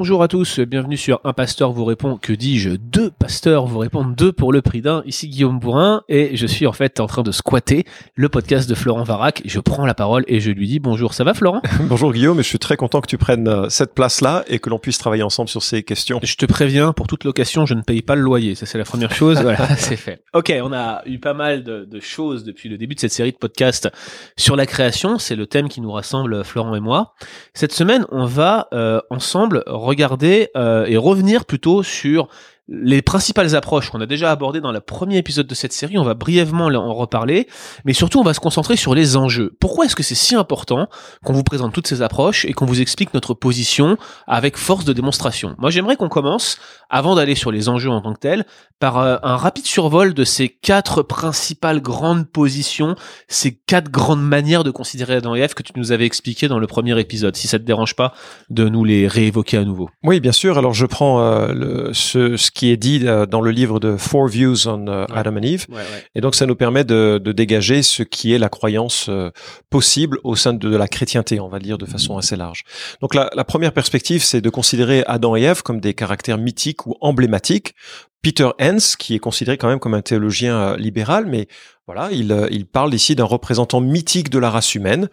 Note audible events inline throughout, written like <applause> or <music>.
Bonjour à tous, bienvenue sur Un Pasteur vous répond, que dis-je Deux pasteurs vous répondent, deux pour le prix d'un. Ici Guillaume Bourrin et je suis en fait en train de squatter le podcast de Florent Varac. Je prends la parole et je lui dis bonjour, ça va Florent? <laughs> Bonjour Guillaume, et je suis très content que tu prennes euh, cette place-là et que l'on puisse travailler ensemble sur ces questions. Je te préviens, pour toute location, je ne paye pas le loyer, ça c'est la première chose, <laughs> voilà, c'est fait. Ok, on a eu pas mal de, de choses depuis le début de cette série de podcasts sur la création, c'est le thème qui nous rassemble Florent et moi. Cette semaine, on va euh, ensemble regarder euh, et revenir plutôt sur les principales approches qu'on a déjà abordées dans le premier épisode de cette série, on va brièvement en reparler, mais surtout on va se concentrer sur les enjeux. Pourquoi est-ce que c'est si important qu'on vous présente toutes ces approches et qu'on vous explique notre position avec force de démonstration? Moi j'aimerais qu'on commence, avant d'aller sur les enjeux en tant que tels, par euh, un rapide survol de ces quatre principales grandes positions, ces quatre grandes manières de considérer Adam et Ève que tu nous avais expliqué dans le premier épisode, si ça te dérange pas de nous les réévoquer à nouveau. Oui, bien sûr. Alors je prends euh, ce, ce qui est dit euh, dans le livre de Four Views on euh, Adam and Eve. Et donc, ça nous permet de, de dégager ce qui est la croyance euh, possible au sein de, de la chrétienté, on va dire de façon assez large. Donc, la, la première perspective, c'est de considérer Adam et Ève comme des caractères mythiques ou emblématiques. Peter Hens, qui est considéré quand même comme un théologien libéral, mais voilà, il, il parle ici d'un représentant mythique de la race humaine.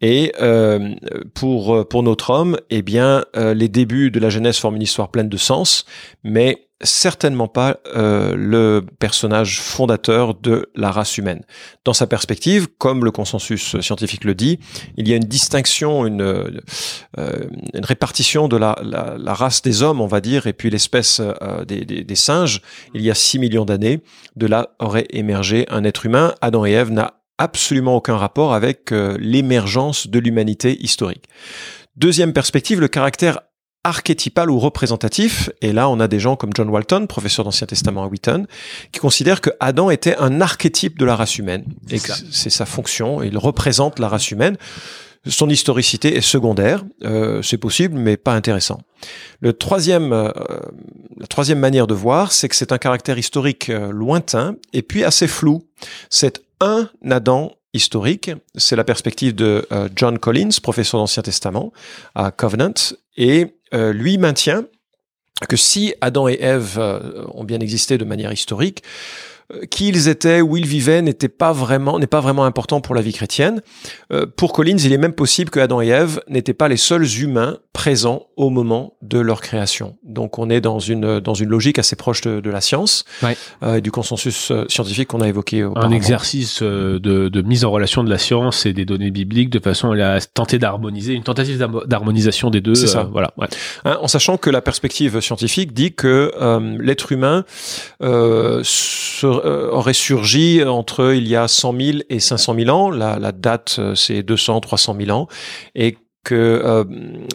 Et euh, pour pour notre homme, eh bien, euh, les débuts de la Genèse forment une histoire pleine de sens, mais certainement pas euh, le personnage fondateur de la race humaine. Dans sa perspective, comme le consensus scientifique le dit, il y a une distinction, une, euh, une répartition de la, la, la, race des hommes, on va dire, et puis l'espèce euh, des, des, des, singes. Il y a 6 millions d'années, de là aurait émergé un être humain. Adam et Ève n'a absolument aucun rapport avec euh, l'émergence de l'humanité historique. Deuxième perspective, le caractère archétypal ou représentatif, et là on a des gens comme John Walton, professeur d'Ancien Testament à Wheaton, qui considèrent que Adam était un archétype de la race humaine, et que c'est sa fonction, il représente la race humaine. Son historicité est secondaire, euh, c'est possible, mais pas intéressant. Le troisième, euh, la troisième manière de voir, c'est que c'est un caractère historique euh, lointain et puis assez flou. C'est un Adam historique. C'est la perspective de euh, John Collins, professeur d'Ancien Testament à Covenant, et euh, lui maintient que si Adam et Ève euh, ont bien existé de manière historique, qui ils étaient, où ils vivaient, n'était pas vraiment, n'est pas vraiment important pour la vie chrétienne. Euh, pour Collins, il est même possible que Adam et Ève n'étaient pas les seuls humains présents au moment de leur création. Donc, on est dans une dans une logique assez proche de, de la science Ouais. euh, et du consensus euh, scientifique qu'on a évoqué. Un auparavant. exercice euh, de, de mise en relation de la science et des données bibliques de façon à tenter d'harmoniser, une tentative d'harmo- d'harmonisation des deux. C'est ça. euh, voilà. Ouais. Hein, en sachant que la perspective scientifique dit que euh, l'être humain euh, euh, aurait surgi entre il y a 100 000 et 500 000 ans. La, la date, euh, c'est 200, 300 000 ans. Et que euh,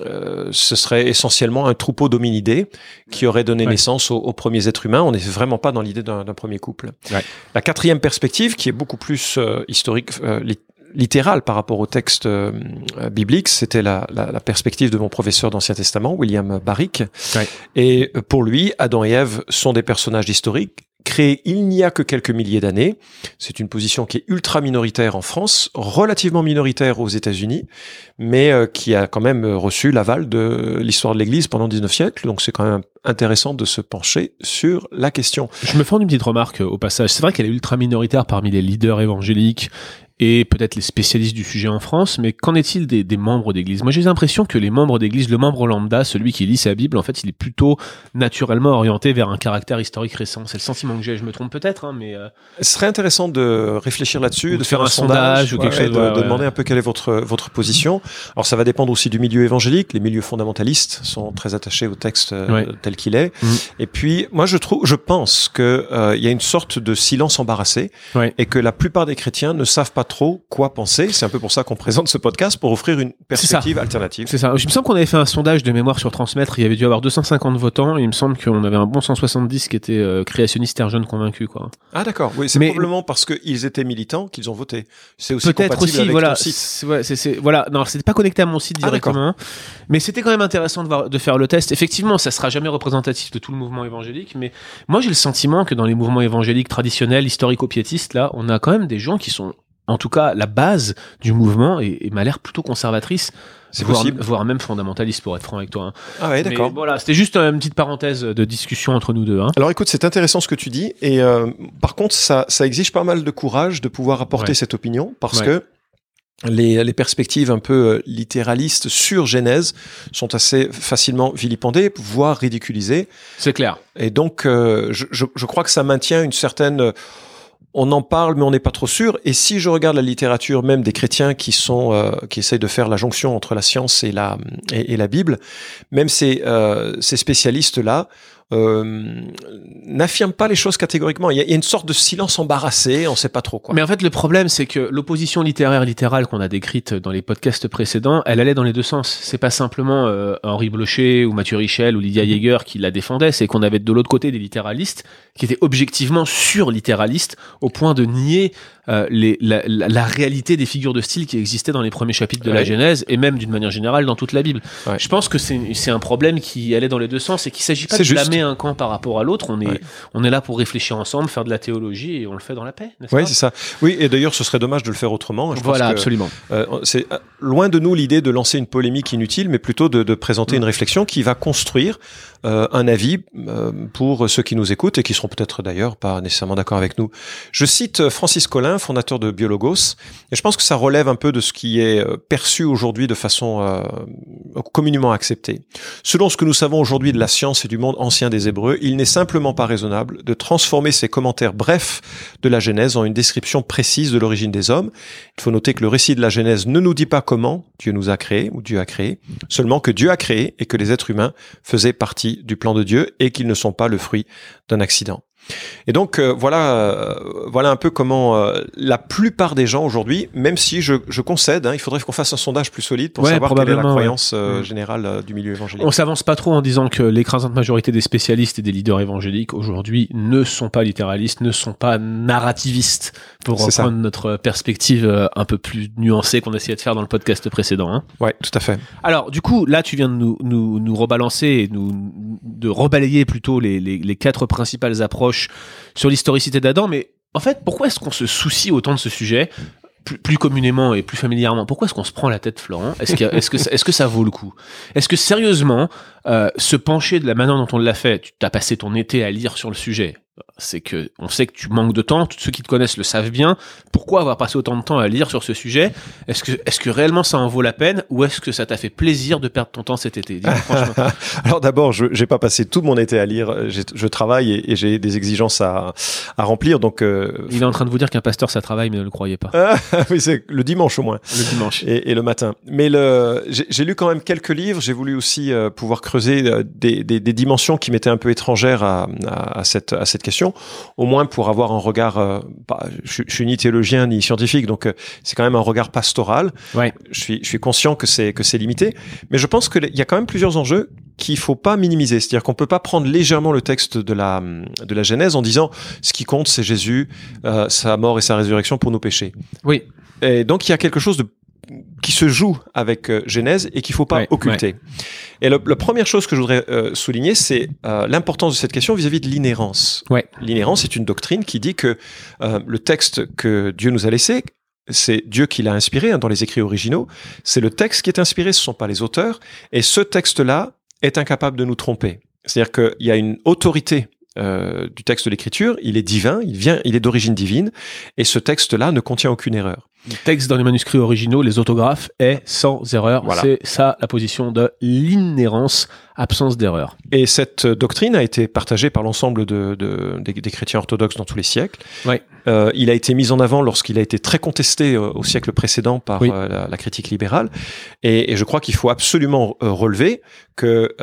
euh, ce serait essentiellement un troupeau d'hominidés qui aurait donné Ouais. naissance aux, aux premiers êtres humains. On n'est vraiment pas dans l'idée d'un premier couple. Ouais. La quatrième perspective, qui est beaucoup plus euh, historique, euh, li- littérale par rapport au texte euh, euh, biblique, c'était la, la, la perspective de mon professeur d'Ancien Testament, William Barrick. Ouais. Et euh, pour lui, Adam et Ève sont des personnages historiques créés il n'y a que quelques milliers d'années. C'est une position qui est ultra minoritaire en France, relativement minoritaire aux États-Unis, mais euh, qui a quand même euh, reçu l'aval de l'histoire de l'Église pendant 19 siècles. Donc c'est quand même intéressant de se pencher sur la question. Je me fais une petite remarque euh, au passage. C'est vrai qu'elle est ultra minoritaire parmi les leaders évangéliques et peut-être les spécialistes du sujet en France, mais qu'en est-il des, des membres d'église? Moi, j'ai l'impression que les membres d'église, le membre lambda, celui qui lit sa Bible, en fait, il est plutôt naturellement orienté vers un caractère historique récent. C'est le sentiment que j'ai. Je me trompe peut-être, hein, mais euh, Ce serait intéressant de réfléchir là-dessus, de, faire un, un sondage ou quelque ouais, chose, de, ouais, de ouais. demander un peu quelle est votre votre position. Alors ça va dépendre aussi du milieu évangélique. Les milieux fondamentalistes sont très attachés au texte euh, tel qu'il est. Mhm. Et puis moi je trouve, je pense que euh, il y a une sorte de silence embarrassé et que la plupart des chrétiens ne savent pas trop quoi penser. C'est un peu pour ça qu'on présente ce podcast pour offrir une perspective alternative. C'est ça. Je me semble qu'on avait fait un sondage de mémoire sur Transmettre. Il y avait dû avoir 250 votants. Et il me semble qu'on avait un bon 170 qui étaient euh, créationnistes et jeunes convaincus, quoi. Ah d'accord. Oui, c'est probablement parce qu'ils étaient militants qu'ils ont voté. C'est aussi peut-être aussi. Avec voilà. Site. Ouais, c'est, voilà. Non, c'était pas connecté à mon site ah, directement, mais c'était quand même intéressant de, voir, de faire le test. Effectivement, ça sera jamais représentatif de tout le mouvement évangélique, mais moi j'ai le sentiment que dans les mouvements évangéliques traditionnels, historico-piétistes, là, on a quand même des gens qui sont en tout cas la base du mouvement et, m'a l'air plutôt conservatrice. C'est possible. Voire même fondamentaliste pour être franc avec toi. Hein. Ah ouais, d'accord. Voilà, c'était juste une petite parenthèse de discussion entre nous deux. Hein. Alors écoute, c'est intéressant ce que tu dis et euh, par contre ça, ça exige pas mal de courage de pouvoir apporter cette opinion parce que les, les, perspectives un peu euh, littéralistes sur Genèse sont assez facilement vilipendées, voire ridiculisées. C'est clair. Et donc, euh, je, je, je, crois que ça maintient une certaine on en parle, mais on n'est pas trop sûr. Et si je regarde la littérature même des chrétiens qui sont euh, qui essayent de faire la jonction entre la science et la et, la Bible, même ces euh, ces spécialistes là euh, n'affirme pas les choses catégoriquement. Il y, a, une sorte de silence embarrassé, on ne sait pas trop quoi. Mais en fait, le problème, c'est que l'opposition littéraire littérale qu'on a décrite dans les podcasts précédents, elle allait dans les deux sens. C'est pas simplement euh, Henri Blocher ou Mathieu Richel ou Lydia Yeager qui la défendaient, c'est qu'on avait de l'autre côté des littéralistes qui étaient objectivement sur-littéralistes au point de nier euh, les, la, la, réalité des figures de style qui existaient dans les premiers chapitres de la Genèse et même d'une manière générale dans toute la Bible. Je pense que c'est un problème qui allait dans les deux sens et qu'il s'agit pas de blâmer un camp par rapport à l'autre. On est, on est là pour réfléchir ensemble, faire de la théologie et on le fait dans la paix. Oui, c'est ça. Oui, et d'ailleurs, ce serait dommage de le faire autrement. Je voilà, absolument. Euh, c'est euh, loin de nous l'idée de lancer une polémique inutile, mais plutôt de, de présenter mm. une réflexion qui va construire euh, un avis euh, pour ceux qui nous écoutent et qui seront peut-être d'ailleurs pas nécessairement d'accord avec nous. Je cite Francis Collin, fondateur de Biologos, et je pense que ça relève un peu de ce qui est perçu aujourd'hui de façon communément acceptée. Selon ce que nous savons aujourd'hui de la science et du monde ancien des Hébreux, il n'est simplement pas raisonnable de transformer ces commentaires brefs de la Genèse en une description précise de l'origine des hommes. Il faut noter que le récit de la Genèse ne nous dit pas comment Dieu nous a créés ou Dieu a créé, seulement que Dieu a créé et que les êtres humains faisaient partie du plan de Dieu et qu'ils ne sont pas le fruit d'un accident. Et donc euh, voilà, euh, voilà un peu comment euh, la plupart des gens aujourd'hui, même si je, je concède, hein, il faudrait qu'on fasse un sondage plus solide pour savoir quelle est la croyance mm. générale du milieu évangélique. On s'avance pas trop en disant que l'écrasante majorité des spécialistes et des leaders évangéliques aujourd'hui ne sont pas littéralistes, ne sont pas narrativistes, pour reprendre notre perspective un peu plus nuancée qu'on essayait de faire dans le podcast précédent. Hein. Ouais, tout à fait. Alors du coup, là, tu viens de nous, nous, nous rebalancer et nous de rebalayer plutôt les, les, les quatre principales approches sur l'historicité d'Adam, mais en fait, pourquoi est-ce qu'on se soucie autant de ce sujet plus, communément et plus familièrement, pourquoi est-ce qu'on se prend la tête, Florent? Est-ce que, ça vaut le coup? Est-ce que sérieusement, euh, se pencher de la manière dont on l'a fait, tu t'as passé ton été à lire sur le sujet, c'est que on sait que tu manques de temps, tous ceux qui te connaissent le savent bien. Pourquoi avoir passé autant de temps à lire sur ce sujet? Est-ce que, est-ce que réellement ça en vaut la peine ou est-ce que ça t'a fait plaisir de perdre ton temps cet été? <laughs> Alors d'abord, je n'ai pas passé tout mon été à lire. Je travaille et, j'ai des exigences à, à remplir. Donc euh, il est en train de vous dire qu'un pasteur ça travaille, mais ne le croyez pas. <laughs> oui, c'est le dimanche au moins. Le dimanche et, le matin. Mais le, j'ai lu quand même quelques livres. J'ai voulu aussi euh, pouvoir creuser euh, des, des, des, dimensions qui m'étaient un peu étrangères à, à, à cette à cette question, au moins pour avoir un regard. Euh, je, je, suis ni théologien ni scientifique, donc euh, c'est quand même un regard pastoral. Ouais. Je suis, je suis conscient que c'est que c'est limité, mais je pense qu'il y a quand même plusieurs enjeux qu'il faut pas minimiser. C'est-à-dire qu'on peut pas prendre légèrement le texte de la de la Genèse en disant ce qui compte c'est Jésus, euh, sa mort et sa résurrection pour nos péchés. Oui. Et donc il y a quelque chose de qui se joue avec euh, Genèse et qu'il faut pas occulter. Et la première chose que je voudrais euh, souligner, c'est euh, l'importance de cette question vis-à-vis de l'inhérence. Ouais. L'inhérence est une doctrine qui dit que le texte que Dieu nous a laissé, c'est Dieu qui l'a inspiré hein, dans les écrits originaux. C'est le texte qui est inspiré, ce sont pas les auteurs. Et ce texte-là est incapable de nous tromper. C'est-à-dire qu'il y a une autorité du texte de l'écriture, il est divin, il vient, il est d'origine divine, et ce texte-là ne contient aucune erreur. Le texte dans les manuscrits originaux, les autographes, est sans erreur. C'est ça la position de l'inhérence, absence d'erreur. Et cette doctrine a été partagée par l'ensemble de, de, des, des, chrétiens orthodoxes dans tous les siècles. Ouais. Euh, il a été mis en avant lorsqu'il a été très contesté euh, au siècle précédent par euh, la, la, critique libérale. Et, et je crois qu'il faut absolument relever que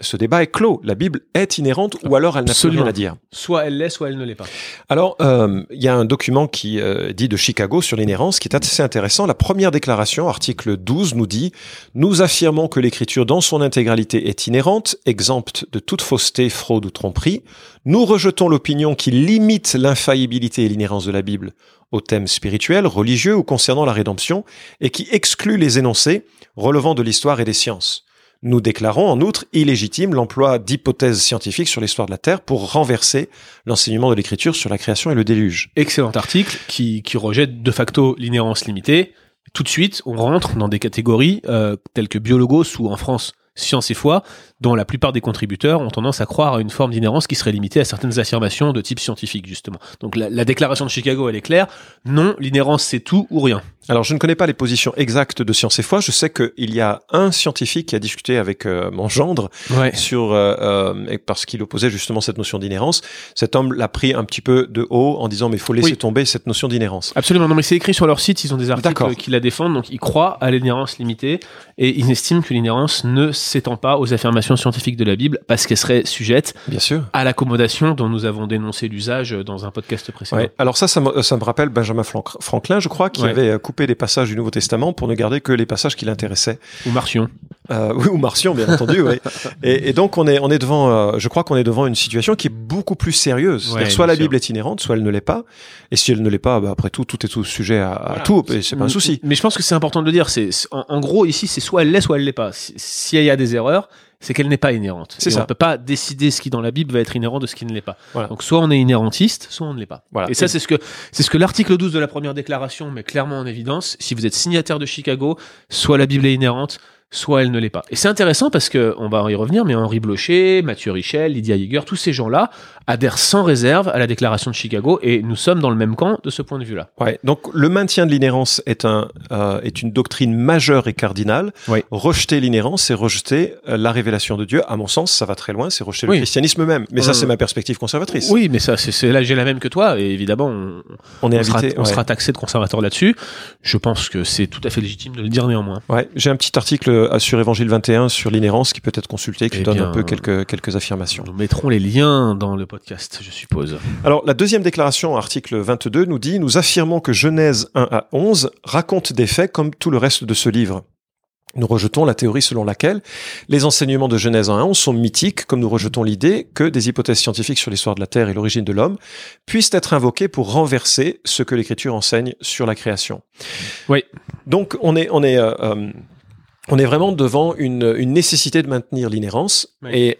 ce débat est clos. La Bible est inhérente ou alors elle n'a plus rien à dire. Soit elle l'est, soit elle ne l'est pas. Alors, il y a un document qui dit de Chicago sur l'inhérence l'inhérence qui est assez intéressant. La première déclaration, article 12, nous dit « Nous affirmons que l'écriture dans son intégralité est inhérente, exempte de toute fausseté, fraude ou tromperie. Nous rejetons l'opinion qui limite l'infaillibilité et l'inhérence de la Bible aux thèmes spirituels, religieux ou concernant la rédemption, et qui exclut les énoncés relevant de l'histoire et des sciences. Nous déclarons en outre illégitime l'emploi d'hypothèses scientifiques sur l'histoire de la Terre pour renverser l'enseignement de l'écriture sur la création et le déluge. Excellent article qui, rejette de facto l'inhérence limitée. Tout de suite, on rentre dans des catégories euh, telles que biologos ou en France science et foi, dont la plupart des contributeurs ont tendance à croire à une forme d'inhérence qui serait limitée à certaines affirmations de type scientifique, justement. Donc la, la déclaration de Chicago, elle est claire. Non, l'inhérence, c'est tout ou rien. Alors, je ne connais pas les positions exactes de Science et Foi. Je sais qu'il y a un scientifique qui a discuté avec euh, mon gendre Ouais. sur euh, euh, parce qu'il opposait justement cette notion d'inhérence. Cet homme l'a pris un petit peu de haut en disant mais il faut laisser Oui. tomber cette notion d'inhérence. Absolument, non mais c'est écrit sur leur site, ils ont des articles qui la défendent, donc ils croient à l'inhérence limitée et ils estiment que l'inhérence ne s'étend pas aux affirmations scientifiques de la Bible parce qu'elle serait sujette Bien sûr. à l'accommodation dont nous avons dénoncé l'usage dans un podcast précédent. Ouais. Alors ça, ça me, ça me rappelle Benjamin Frank- Franklin, je crois, qui Ouais. avait euh, coupé des passages du Nouveau Testament pour ne garder que les passages qui l'intéressaient. Ou Martion. Euh, oui, ou Martion, bien entendu. oui. Et, et donc on est, on est devant, euh, je crois qu'on est devant une situation qui est beaucoup plus sérieuse. C'est-à-dire Ouais, soit la. Bible est inhérente, soit elle ne l'est pas. Et si elle ne l'est pas, bah, après tout, tout est tout sujet à, à Voilà. tout. Et c'est pas un souci. Mais je pense que c'est important de le dire. C'est en, en gros ici, c'est soit elle l'est, soit elle l'est pas. Si- S'il y a des erreurs, c'est qu'elle n'est pas inhérente. C'est ça. On peut pas décider ce qui dans la Bible va être inhérent de ce qui ne l'est pas. Voilà. Donc soit on est inhérentiste, soit on ne l'est pas. Voilà. Et ça, c'est ce que c'est ce que l'article 12 de la première déclaration met clairement en évidence. Si vous êtes signataire de Chicago, soit la Bible est inhérente, soit elle ne l'est pas. Et c'est intéressant parce que on va y revenir, mais Henri Blocher, Mathieu Richel, Lydia Yeager, tous ces gens-là adhèrent sans réserve à la déclaration de Chicago et nous sommes dans le même camp de ce point de vue-là. Ouais. Donc le maintien de l'inhérence est un euh, est une doctrine majeure et cardinale. Oui. Rejeter l'inhérence, c'est rejeter euh, la révélation de Dieu. À mon sens, ça va très loin. C'est rejeter Oui. le christianisme même. Mais ça, Euh, c'est ma perspective conservatrice. Oui, mais ça, c'est là j'ai la même que toi, et évidemment, on, On est on sera, on ouais. sera taxé de conservateur là-dessus. Je pense que c'est tout à fait légitime de le dire néanmoins. Ouais, j'ai un petit article euh, sur Évangile 21 sur l'inhérence qui peut être consulté, qui Eh donne bien, un peu quelques, quelques affirmations. Nous mettrons les liens dans le podcast, je suppose. Alors, la deuxième déclaration, article 22, nous dit Nous affirmons que Genèse 1 à 11 raconte des faits comme tout le reste de ce livre. Nous rejetons la théorie selon laquelle les enseignements de Genèse 1 à 11 sont mythiques, comme nous rejetons l'idée que des hypothèses scientifiques sur l'histoire de la Terre et l'origine de l'homme puissent être invoquées pour renverser ce que l'Écriture enseigne sur la création. Oui. Donc, on est, on est, euh, euh, on est vraiment devant une, une nécessité de maintenir l'inhérence Oui. et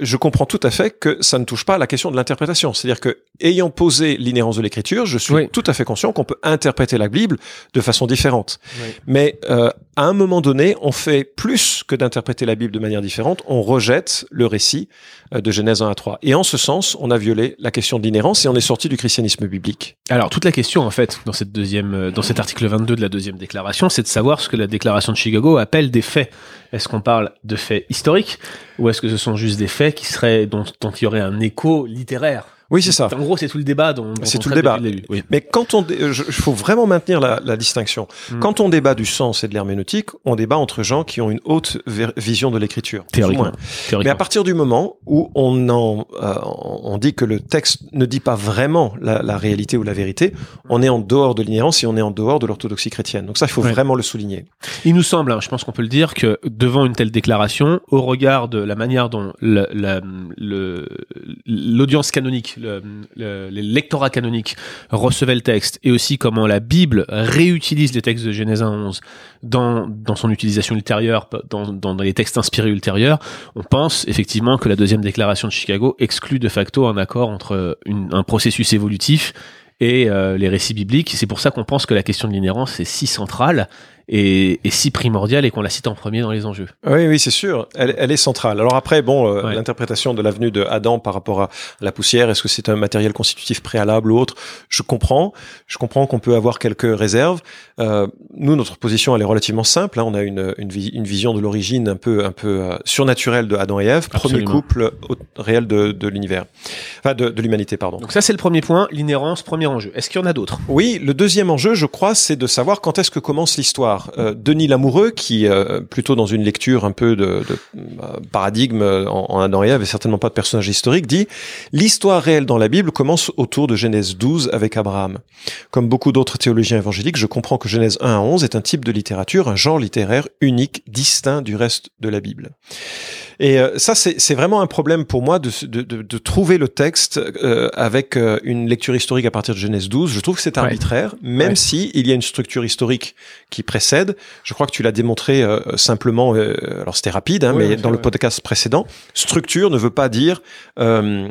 je comprends tout à fait que ça ne touche pas à la question de l'interprétation. C'est-à-dire que, ayant posé l'inhérence de l'écriture, je suis Oui. tout à fait conscient qu'on peut interpréter la Bible de façon différente. Oui. Mais euh, à un moment donné, on fait plus que d'interpréter la Bible de manière différente, on rejette le récit euh, de Genèse 1 à 3. Et en ce sens, on a violé la question de l'inhérence et on est sorti du christianisme biblique. Alors, toute la question, en fait, dans cette deuxième, euh, dans cet article 22 de la deuxième déclaration, c'est de savoir ce que la déclaration de Chicago appelle des faits. Est-ce qu'on parle de faits historiques ou est-ce que ce sont juste des faits qui seraient, dont, dont il y aurait un écho littéraire? Oui, c'est ça. En gros, c'est tout le débat C'est tout le débat. Oui. Mais quand on, dé- euh, il faut vraiment maintenir la, la distinction. Mm. Quand on débat du sens et de l'herméneutique, on débat entre gens qui ont une haute vision de l'écriture. Théoriquement. moins. Mais Théoriquement. à partir du moment où on en, euh, on dit que le texte ne dit pas vraiment la, la réalité ou la vérité, on est en dehors de l'inhérence et on est en dehors de l'orthodoxie chrétienne. Donc ça, il faut Ouais. vraiment le souligner. Il nous semble, hein, je pense qu'on peut le dire, que devant une telle déclaration, au regard de la manière dont le- la- le- l'audience canonique, le, le- texte, et aussi comment la Bible réutilise les textes de Genèse 1 à 11 dans, son utilisation ultérieure, dans, les textes inspirés ultérieurs, on pense effectivement que la deuxième déclaration de Chicago exclut de facto un accord entre un processus évolutif et euh, les récits bibliques. C'est pour ça qu'on pense que la question de l'inhérence est si centrale et, et si primordiale et qu'on la cite en premier dans les enjeux. Oui, oui, c'est sûr. Elle, elle est centrale. Alors après, bon, euh, Ouais. l'interprétation de l'avenue de Adam par rapport à la poussière, est-ce que c'est un matériel constitutif préalable ou autre? Je comprends. Je comprends qu'on peut avoir quelques réserves. Euh, nous, notre position, elle est relativement simple. hein. On a une, une, vi- une vision de l'origine un peu, un peu euh, surnaturelle de Adam et Ève, premier couple réel de, de l'univers, enfin de, de l'humanité, pardon. Donc ça c'est le premier point, l'inhérence, premier enjeu. Est-ce qu'il y en a d'autres? Oui, le deuxième enjeu, je crois, c'est de savoir quand est-ce que commence l'histoire. Par euh, Denis Lamoureux, qui euh, plutôt dans une lecture un peu de, de euh, paradigme en, en Adam et Ève, et certainement pas de personnage historique, dit l'histoire réelle dans la Bible commence autour de Genèse 12 avec Abraham. Comme beaucoup d'autres théologiens évangéliques, je comprends que Genèse 1 à 11 est un type de littérature, un genre littéraire unique, distinct du reste de la Bible. Et euh, ça, c'est vraiment un problème pour moi de, de, de, de trouver le texte euh, avec euh, une lecture historique à partir de Genèse 12. Je trouve que c'est arbitraire, même Ouais. si il y a une structure historique qui précède. Je crois que tu l'as démontré euh, simplement. euh, alors c'était rapide, hein, Ouais, mais dans le podcast précédent, structure ne veut pas dire euh,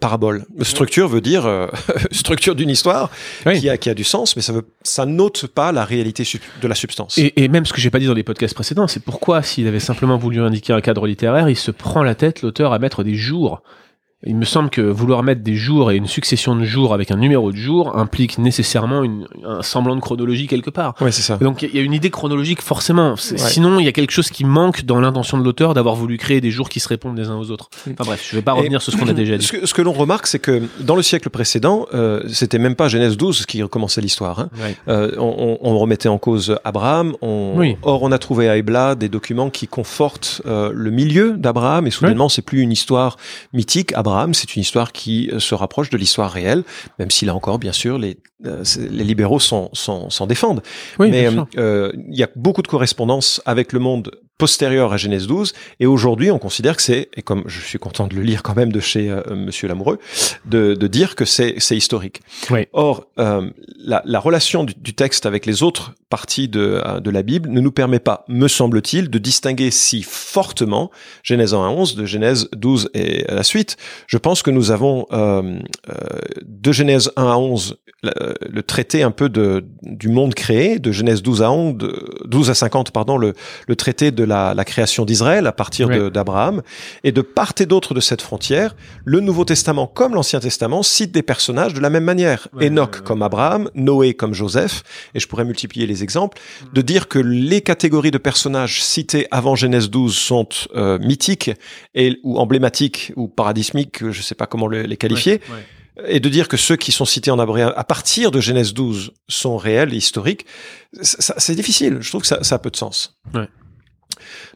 parabole. Structure veut dire <laughs> structure d'une histoire Oui. qui a qui a du sens, mais ça veut ça n'ôte pas la réalité de la substance. Et, et même ce que j'ai pas dit dans les podcasts précédents, c'est pourquoi s'il avait simplement voulu indiquer un cadre littéraire, il se prend la tête l'auteur à mettre des jours. Il me semble que vouloir mettre des jours et une succession de jours avec un numéro de jours implique nécessairement une, un semblant de chronologie quelque part. Ouais, c'est ça. Donc il y a une idée chronologique forcément. Ouais. Sinon, il y a quelque chose qui manque dans l'intention de l'auteur d'avoir voulu créer des jours qui se répondent les uns aux autres. Enfin bref, je vais pas Et- revenir sur ce qu'on a déjà <clears throat> dit. Ce que, l'on remarque, c'est que dans le siècle précédent, euh, c'était même pas Genèse 12 qui recommençait l'histoire. Hein. Ouais. Euh, on, remettait en cause Abraham. On, Oui. Or, on a trouvé à Ebla des documents qui confortent euh, le milieu d'Abraham. Et soudainement, c'est plus une histoire mythique. Abraham, c'est une histoire qui euh, se rapproche de l'histoire réelle, même si là encore, bien sûr, les, les libéraux s'en s'en- s'en défendent. Oui, Mais sûr. euh, il y a beaucoup de correspondance avec le monde postérieur à Genèse 12 et aujourd'hui on considère que c'est et comme je suis content de le lire quand même de chez euh, Monsieur Lamoureux de, de dire que c'est c'est historique. Oui. Or euh, la, la relation du, du texte avec les autres parties de, euh, de la Bible ne nous permet pas, me semble-t-il, de distinguer si fortement Genèse 1 à 11 de Genèse 12 et la suite. Je pense que nous avons euh, euh, de Genèse 1 à 11 le, le traité un peu de, du monde créé, de Genèse 12 à 11, de- 12 à 50, pardon, le, le traité de la, la création d'Israël à partir Ouais. d'Abraham. Et de part et d'autre de cette frontière, le Nouveau Testament comme l'Ancien Testament cite des personnages de la même manière. Ouais, Enoch ouais, comme Abraham, Noé comme Joseph, et je pourrais multiplier les exemples, de dire que les catégories de personnages cités avant Genèse 12 sont euh, mythiques et, ou emblématiques ou paradismiques, je sais pas comment le- les qualifier. Et de dire que ceux qui sont cités en Abraham à partir de Genèse 12 sont réels et historiques, c'est difficile. Je trouve que ça, ça a peu de sens. Ouais.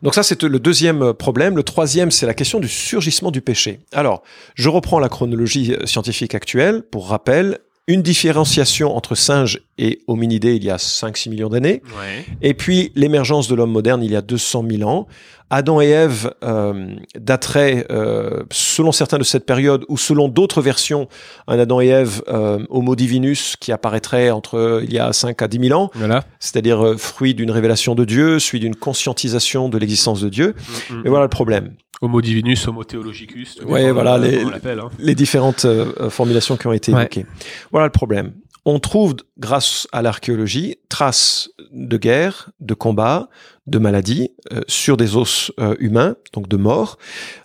Donc ça, c'est le deuxième problème. Le troisième, c'est la question du surgissement du péché. Alors, je reprends la chronologie euh, scientifique actuelle. Pour rappel, une différenciation entre singes et hominidés il y a 5-6 millions d'années. Ouais. Et puis l'émergence de l'homme moderne il y a 200 000 ans. Adam et Ève euh, dateraient, euh, selon certains de cette période, ou selon d'autres versions, un Adam et Ève euh, homo divinus qui apparaîtrait entre il y a 5 à 10 000 ans, Voilà. c'est-à-dire euh, fruit d'une révélation de Dieu, suivi d'une conscientisation de l'existence de Dieu. Mm, Et voilà le problème. Homo divinus, homo theologicus. dépend, voilà, euh, les- hein. les différentes euh, euh, formulations qui ont été Ouais. évoquées. Voilà le problème. On trouve, grâce à l'archéologie, traces de guerre, de combats, de maladies euh, sur des os euh, humains, donc de morts,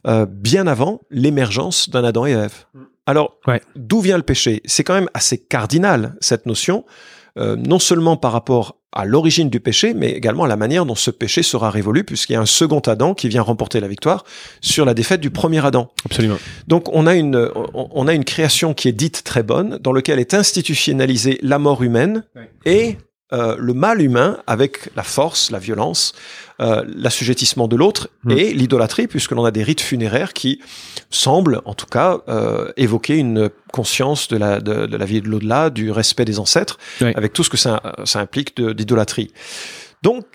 euh, bien avant l'émergence d'un Adam et Ève. Mm. Alors, Ouais. d'où vient le péché? C'est quand même assez cardinal, cette notion, euh, non seulement par rapport à l'origine du péché, mais également à la manière dont ce péché sera révolu, puisqu'il y a un second Adam qui vient remporter la victoire sur la défaite du premier Adam. Absolument. Donc on a une on a une création qui est dite très bonne, dans lequel est institutionnalisée la mort humaine et euh, le mal humain avec la force, la violence, euh, l'assujettissement de l'autre Mm. et l'idolâtrie, puisque l'on a des rites funéraires qui semblent, en tout cas, euh, évoquer une conscience de la, de, de la vie de l'au-delà, du respect des ancêtres, avec tout ce que ça, ça implique d'idolâtrie. Donc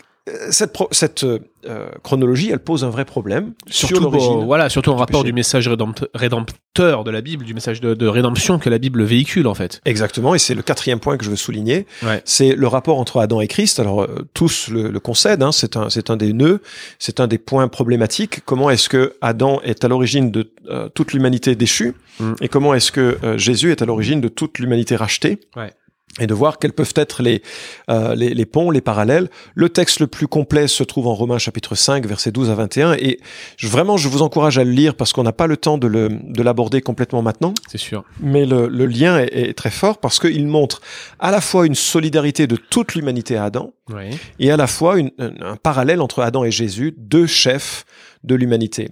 cette, pro- cette euh, chronologie, elle pose un vrai problème sur Surtout, l'origine. pour- voilà, surtout en rapport péché. du message rédempt- rédempteur de la Bible, du message de, de rédemption que la Bible véhicule en fait. Exactement, et c'est le quatrième point que je veux souligner. Ouais. C'est le rapport entre Adam et Christ. Alors euh, tous le, le concèdent, hein, c'est un, c'est un des nœuds, c'est un des points problématiques. Comment est-ce que Adam est à l'origine de euh, toute l'humanité déchue, Mm. et comment est-ce que euh, Jésus est à l'origine de toute l'humanité rachetée Ouais. Et de voir quels peuvent être les, euh, les, les ponts, les parallèles. Le texte le plus complet se trouve en Romains chapitre 5, versets 12 à 21, et je, vraiment je vous encourage à le lire parce qu'on n'a pas le temps de le- de l'aborder complètement maintenant. C'est sûr. Mais le, le lien est, est très fort parce qu'il montre à la fois une solidarité de toute l'humanité à Adam Ouais. et à la fois une- un, un parallèle entre Adam et Jésus, deux chefs de l'humanité.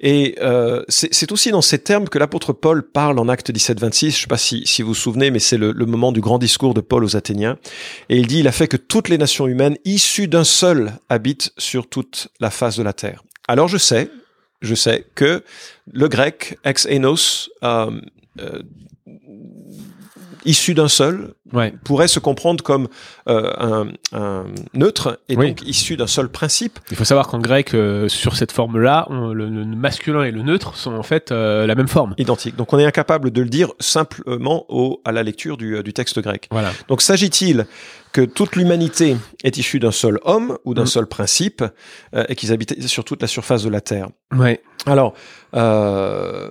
Et euh, c'est aussi dans ces termes que l'apôtre Paul parle en Acte 17, 26. Je ne sais pas si, si vous vous souvenez, mais c'est le, le, moment du grand discours de Paul aux Athéniens. Et il dit, il a fait que toutes les nations humaines, issues d'un seul, habitent sur toute la face de la terre. Alors je sais, je sais que le grec ex enos euh, euh, issu d'un seul ouais. pourrait se comprendre comme euh, un, un, neutre et oui. donc issu d'un seul principe. Il faut savoir qu'en grec, euh, sur cette forme-là, le, le, masculin et le neutre sont en fait euh, la même forme. Identique. Donc on est incapable de le dire simplement au, à la lecture du, du texte grec. Voilà. Donc s'agit-il que toute l'humanité est issue d'un seul homme ou d'un mmh. seul principe euh, et qu'ils habitaient sur toute la surface de la Terre? Ouais. Alors, euh,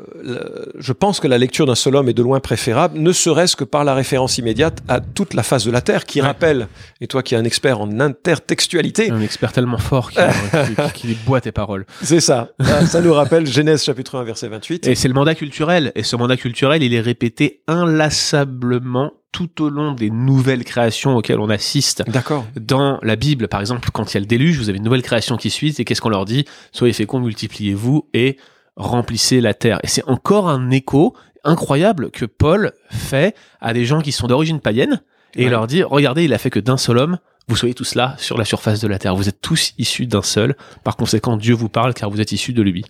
je pense que la lecture d'un seul homme est de loin préférable, ne serait-ce que par la référence immédiate à toute la face de la Terre, qui ouais. rappelle, et toi qui es un expert en intertextualité... Un expert tellement fort qui, <laughs> qui, qui boit tes paroles. C'est ça. ça nous rappelle Genèse chapitre 1, verset 28. Et c'est le mandat culturel. Et ce mandat culturel, il est répété inlassablement tout au long des nouvelles créations auxquelles on assiste dans la Bible. Par exemple, quand il y a le déluge, vous avez une nouvelle création qui suit, et qu'est-ce qu'on leur dit? Soyez féconds, multipliez-vous et remplissez la terre. Et c'est encore un écho incroyable que Paul fait à des gens qui sont d'origine païenne, et ouais. leur dit, regardez, il a fait que d'un seul homme, vous soyez tous là sur la surface de la terre. Vous êtes tous issus d'un seul. Par conséquent, Dieu vous parle car vous êtes issus de lui.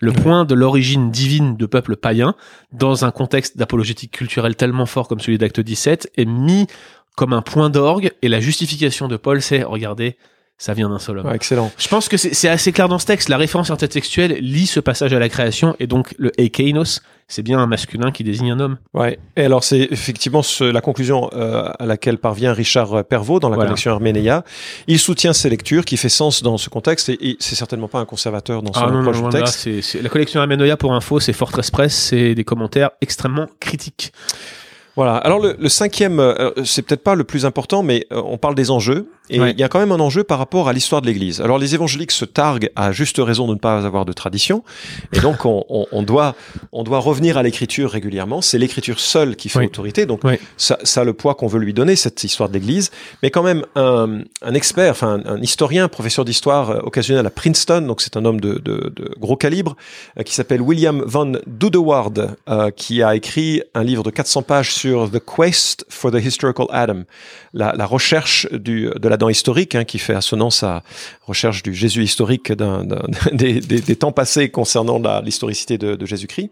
Le point de l'origine divine de peuples païens, dans un contexte d'apologétique culturelle tellement fort comme celui d'Acte 17, est mis comme un point d'orgue, et la justification de Paul, c'est, regardez, ça vient d'un seul homme. Ouais, excellent. Je pense que c'est assez clair dans ce texte. La référence intertextuelle lit ce passage à la création, et donc le Ekeinos, c'est bien un masculin qui désigne un homme. Ouais. Et alors c'est effectivement ce, la conclusion euh, à laquelle parvient Richard Pervot dans la voilà. collection Arménéa. Il soutient ces lectures qui fait sens dans ce contexte et, et c'est certainement pas un conservateur dans son ah, non, approche non, du texte. Là, la collection Arménéa pour info, c'est Fortress Press, c'est des commentaires extrêmement critiques. Voilà. Alors le, le cinquième, euh, c'est peut-être pas le plus important, mais euh, on parle des enjeux. Et ouais. il y a quand même un enjeu par rapport à l'histoire de l'Église. Alors les évangéliques se targuent à juste raison de ne pas avoir de tradition, et donc on, on, on doit on doit revenir à l'Écriture régulièrement. C'est l'Écriture seule qui fait oui. autorité, donc oui. ça, ça a le poids qu'on veut lui donner cette histoire de l'Église. Mais quand même un, un expert, enfin un, un, historien, professeur d'histoire euh, occasionnel à Princeton, donc c'est un homme de, de, de gros calibre, euh, qui s'appelle William Van Dudeward, euh, qui a écrit un livre de 400 pages sur The Quest for the Historical Adam, la, la recherche du, de historique, hein, qui fait assonance à recherche du Jésus historique <laughs> des, des, des, temps passés concernant l'historicité de, de Jésus-Christ.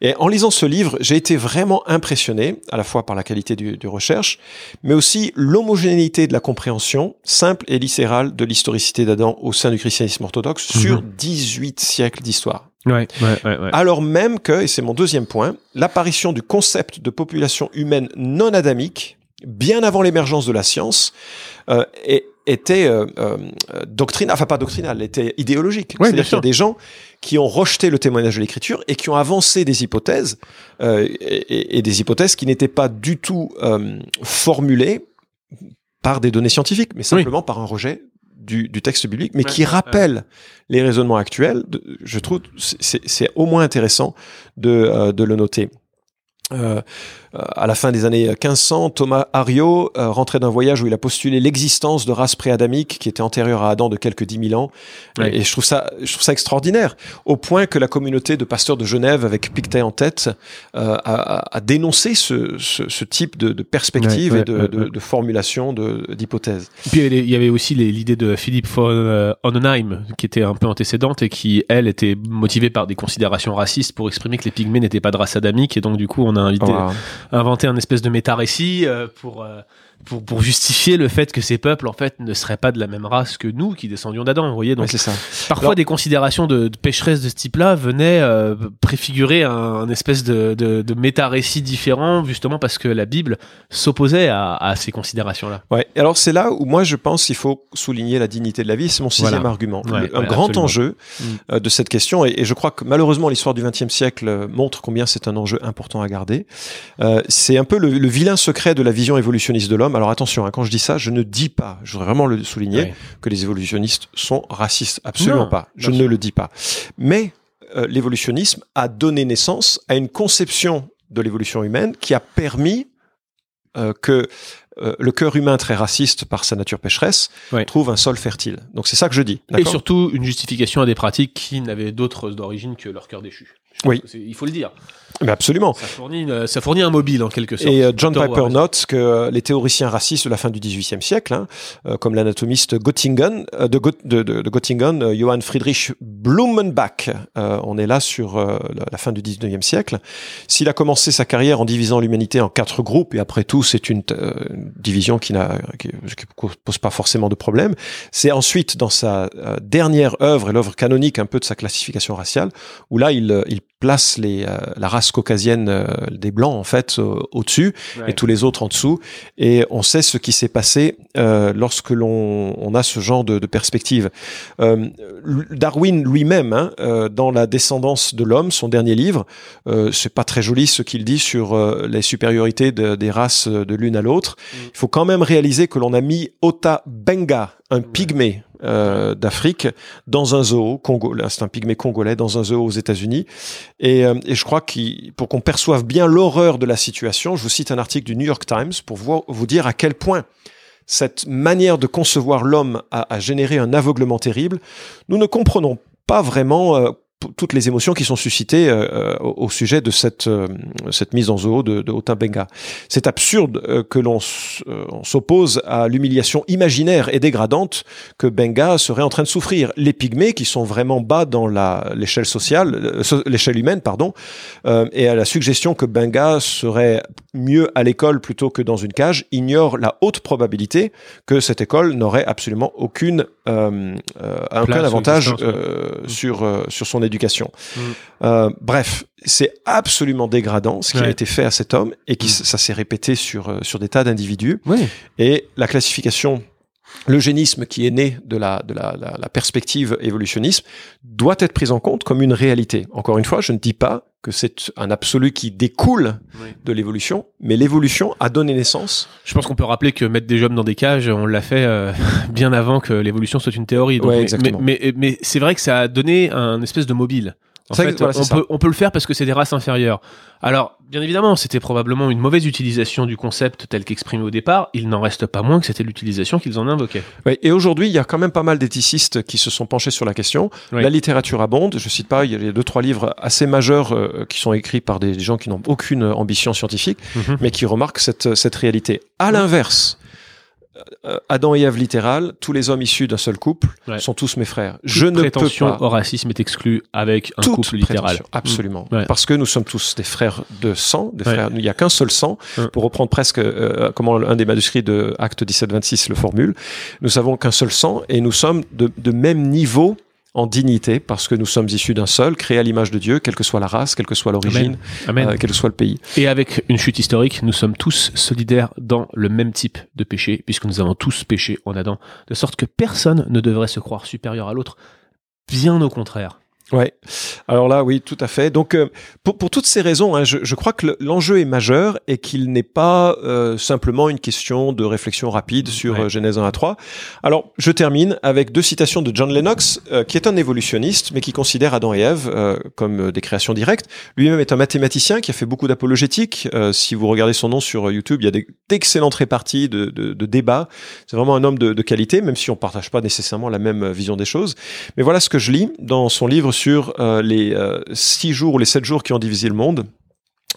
Et en lisant ce livre, j'ai été vraiment impressionné, à la fois par la qualité du, du recherche, mais aussi l'homogénéité de la compréhension simple et littérale de l'historicité d'Adam au sein du christianisme orthodoxe mmh. sur 18 siècles d'histoire. Ouais, ouais, ouais, ouais, Alors même que, et c'est mon deuxième point, l'apparition du concept de population humaine non adamique, bien avant l'émergence de la science, euh, était euh, euh, doctrinale, enfin pas doctrinale, était idéologique. Ouais, C'est-à-dire qu'il y a des gens qui ont rejeté le témoignage de l'écriture et qui ont avancé des hypothèses, euh, et, et, des hypothèses qui n'étaient pas du tout euh, formulées par des données scientifiques, mais simplement oui. par un rejet du, du, texte biblique, mais ouais, qui rappelle ouais. les raisonnements actuels. De, je trouve c'est au moins intéressant de, euh, de le noter. Euh, à la fin des années 1500, Thomas Ario euh, rentrait d'un voyage où il a postulé l'existence de races préadamiques qui étaient antérieures à Adam de quelques dix mille ans. Ouais. Et je trouve ça, je trouve ça extraordinaire, au point que la communauté de pasteurs de Genève, avec Pictet en tête, euh, a, a, dénoncé ce, ce, ce, type de, de perspective et de, de, de formulation d'hypothèses. Puis il y avait aussi l'idée de Philippe von Onnenheim, qui était un peu antécédente et qui, elle, était motivée par des considérations racistes pour exprimer que les pygmées n'étaient pas de race adamique. Et donc, du coup, on a invité, wow inventer un espèce de méta-récit euh, pour, euh, pour, pour justifier le fait que ces peuples en fait ne seraient pas de la même race que nous qui descendions d'Adam vous voyez donc ouais, ça. parfois Alors, des considérations de, de pécheresse de ce type-là venaient euh, préfigurer un, un, espèce de, de, de méta-récit différent justement parce que la Bible s'opposait à, à, ces considérations-là ouais alors c'est là où moi je pense qu'il faut souligner la dignité de la vie c'est mon sixième voilà. argument ouais, un ouais, grand absolument. enjeu mm. euh, de cette question et, et, je crois que malheureusement l'histoire du XXe siècle montre combien c'est un enjeu important à garder euh, c'est un peu le, le, vilain secret de la vision évolutionniste de l'homme alors attention hein, quand je dis ça, je ne dis pas, je voudrais vraiment le souligner, oui. que les évolutionnistes sont racistes. Absolument non, pas. Je ne le dis pas. Mais euh, l'évolutionnisme a donné naissance à une conception de l'évolution humaine qui a permis euh, que euh, le cœur humain très raciste par sa nature pécheresse trouve un sol fertile. Donc c'est ça que je dis. Et surtout une justification à des pratiques qui n'avaient d'autres origines que leur cœur déchu. Je pense Oui. que Il faut le dire. Mais absolument. Ça fournit, une- ça fournit un mobile en quelque sorte. Et euh, John. Piper note que euh, les théoriciens racistes de la fin du XVIIIe siècle, hein, euh, comme l'anatomiste Göttingen, de, Gott- de, de- de Göttingen, Johann Friedrich Blumenbach, euh, on est là sur euh, la, fin du XIXe siècle, s'il a commencé sa carrière en divisant l'humanité en quatre groupes, et après tout c'est une, euh, une division qui qui pose pas forcément de problème, c'est ensuite dans sa dernière œuvre et l'œuvre canonique un peu de sa classification raciale, où là il, il place les, euh, la race caucasienne euh, des blancs en fait euh, au-dessus Ouais. et tous les autres en dessous. Et on sait ce qui s'est passé euh, lorsque l'on on a ce genre de, de perspective. Euh, Darwin lui-même, hein, euh, dans La descendance de l'homme, son dernier livre, euh, c'est pas très joli ce qu'il dit sur euh, les supériorités de- des races de l'une à l'autre. Mm. Il faut quand même réaliser que l'on a mis Ota Benga, un pygmée euh, d'Afrique, dans un zoo congolais. C'est un pygmée congolais dans un zoo aux États-Unis. Et, euh, et je crois qu'il, pour qu'on perçoive bien l'horreur de la situation, je vous cite un article du New York Times pour vous, vous dire à quel point cette manière de concevoir l'homme a, a généré un aveuglement terrible. Nous ne comprenons pas vraiment euh, toutes les émotions qui sont suscitées euh, euh, au, au sujet de cette, euh, cette mise en zoo de, de Otambenga. C'est absurde euh, que l'on euh, s'oppose à l'humiliation imaginaire et dégradante que Benga serait en train de souffrir. Les pygmées, qui sont vraiment bas dans l'échelle sociale, so- l'échelle humaine, pardon, euh, et à la suggestion que Benga serait mieux à l'école plutôt que dans une cage, ignore la haute probabilité que cette école n'aurait absolument aucune, euh, euh, aucun avantage sur, euh, sur son éducation. Mm. Euh, bref, c'est absolument dégradant ce qui a été fait à cet homme et qui Mm. ça s'est répété sur, euh, sur des tas d'individus. Oui. Et la classification, l'eugénisme qui est né de la, de la, la, la perspective évolutionniste doit être prise en compte comme une réalité. Encore une fois, je ne dis pas que c'est un absolu qui découle Oui. de l'évolution, mais l'évolution a donné naissance. Je pense qu'on peut rappeler que mettre des hommes dans des cages, on l'a fait euh, <laughs> bien avant que l'évolution soit une théorie. Donc, Ouais, mais- exactement. Mais, mais, mais c'est vrai que ça a donné un espèce de mobile. Fait, voilà, on, peut, on peut le faire parce que c'est des races inférieures. Alors, bien évidemment, c'était probablement une mauvaise utilisation du concept tel qu'exprimé au départ. Il n'en reste pas moins que c'était l'utilisation qu'ils en invoquaient. Ouais, et aujourd'hui, il y a quand même pas mal d'éthicistes qui se sont penchés sur la question. Oui. La littérature abonde. Je cite pas, il y a deux, trois livres assez majeurs euh, qui sont écrits par des gens qui n'ont aucune ambition scientifique, Mhm. mais qui remarquent cette, cette réalité. À l'inverse, Adam et Ève littéral, tous les hommes issus d'un seul couple Ouais. sont tous mes frères. Toute Je ne peux pas. au racisme est exclue avec un toute couple littéral. prétention, Absolument. Ouais. Parce que nous sommes tous des frères de sang, des Ouais. frères, il n'y a qu'un seul sang. Pour reprendre presque euh, comment un des manuscrits de Acte 17-26 le formule, nous savons qu'un seul sang et nous sommes de, de même niveau en dignité parce que nous sommes issus d'un seul, créés à l'image de Dieu, quelle que soit la race, quelle que soit l'origine, euh, quel que soit le pays. Et avec une chute historique, nous sommes tous solidaires dans le même type de péché, puisque nous avons tous péché en Adam, de sorte que personne ne devrait se croire supérieur à l'autre, bien au contraire. Ouais. Alors là, oui, tout à fait. Donc, euh, pour, pour toutes ces raisons, hein, je, je crois que le- l'enjeu est majeur et qu'il n'est pas euh, simplement une question de réflexion rapide sur Ouais. euh, Genèse 1 à 3. Alors, je termine avec deux citations de John Lennox, qui est un évolutionniste, mais qui considère Adam et Ève comme des créations directes. Lui-même est un mathématicien qui a fait beaucoup d'apologétique. Si vous regardez son nom sur YouTube, il y a d'excellentes réparties de, de, de débats. C'est vraiment un homme de, de qualité, même si on partage pas nécessairement la même vision des choses. Mais voilà ce que je lis dans son livre sur euh, les euh, six jours ou les sept jours qui ont divisé le monde.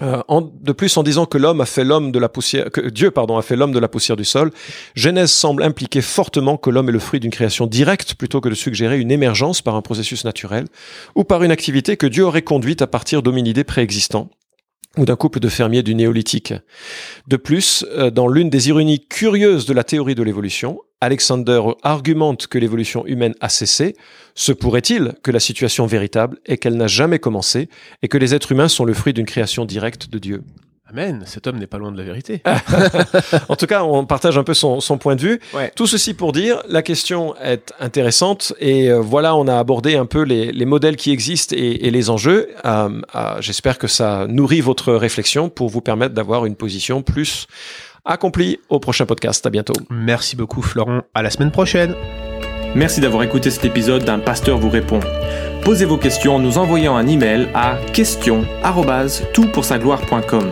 Euh, en- de plus, en disant que l'homme a fait l'homme de la poussière, Dieu, pardon, a fait l'homme de la poussière du sol, Genèse semble impliquer fortement que l'homme est le fruit d'une création directe plutôt que de suggérer une émergence par un processus naturel ou par une activité que Dieu aurait conduite à partir d'hominidés préexistants ou d'un couple de fermiers du néolithique. De plus, euh, dans l'une des ironies curieuses de la théorie de l'évolution, Alexander argumente que l'évolution humaine a cessé. Se pourrait-il que la situation véritable est qu'elle n'a jamais commencé et que les êtres humains sont le fruit d'une création directe de Dieu? Amen, cet homme n'est pas loin de la vérité. <laughs> En tout cas, on partage un peu son, son point de vue. Ouais. Tout ceci pour dire, la question est intéressante et euh, voilà, on a abordé un peu les, les modèles qui existent et, et les enjeux. Euh, euh, J'espère que ça nourrit votre réflexion pour vous permettre d'avoir une position plus accomplie au prochain podcast. À bientôt. Merci beaucoup Florent, à la semaine prochaine. Merci d'avoir écouté cet épisode d'un pasteur vous répond. Posez vos questions en nous envoyant un email à questions@toutpoursagloire.com.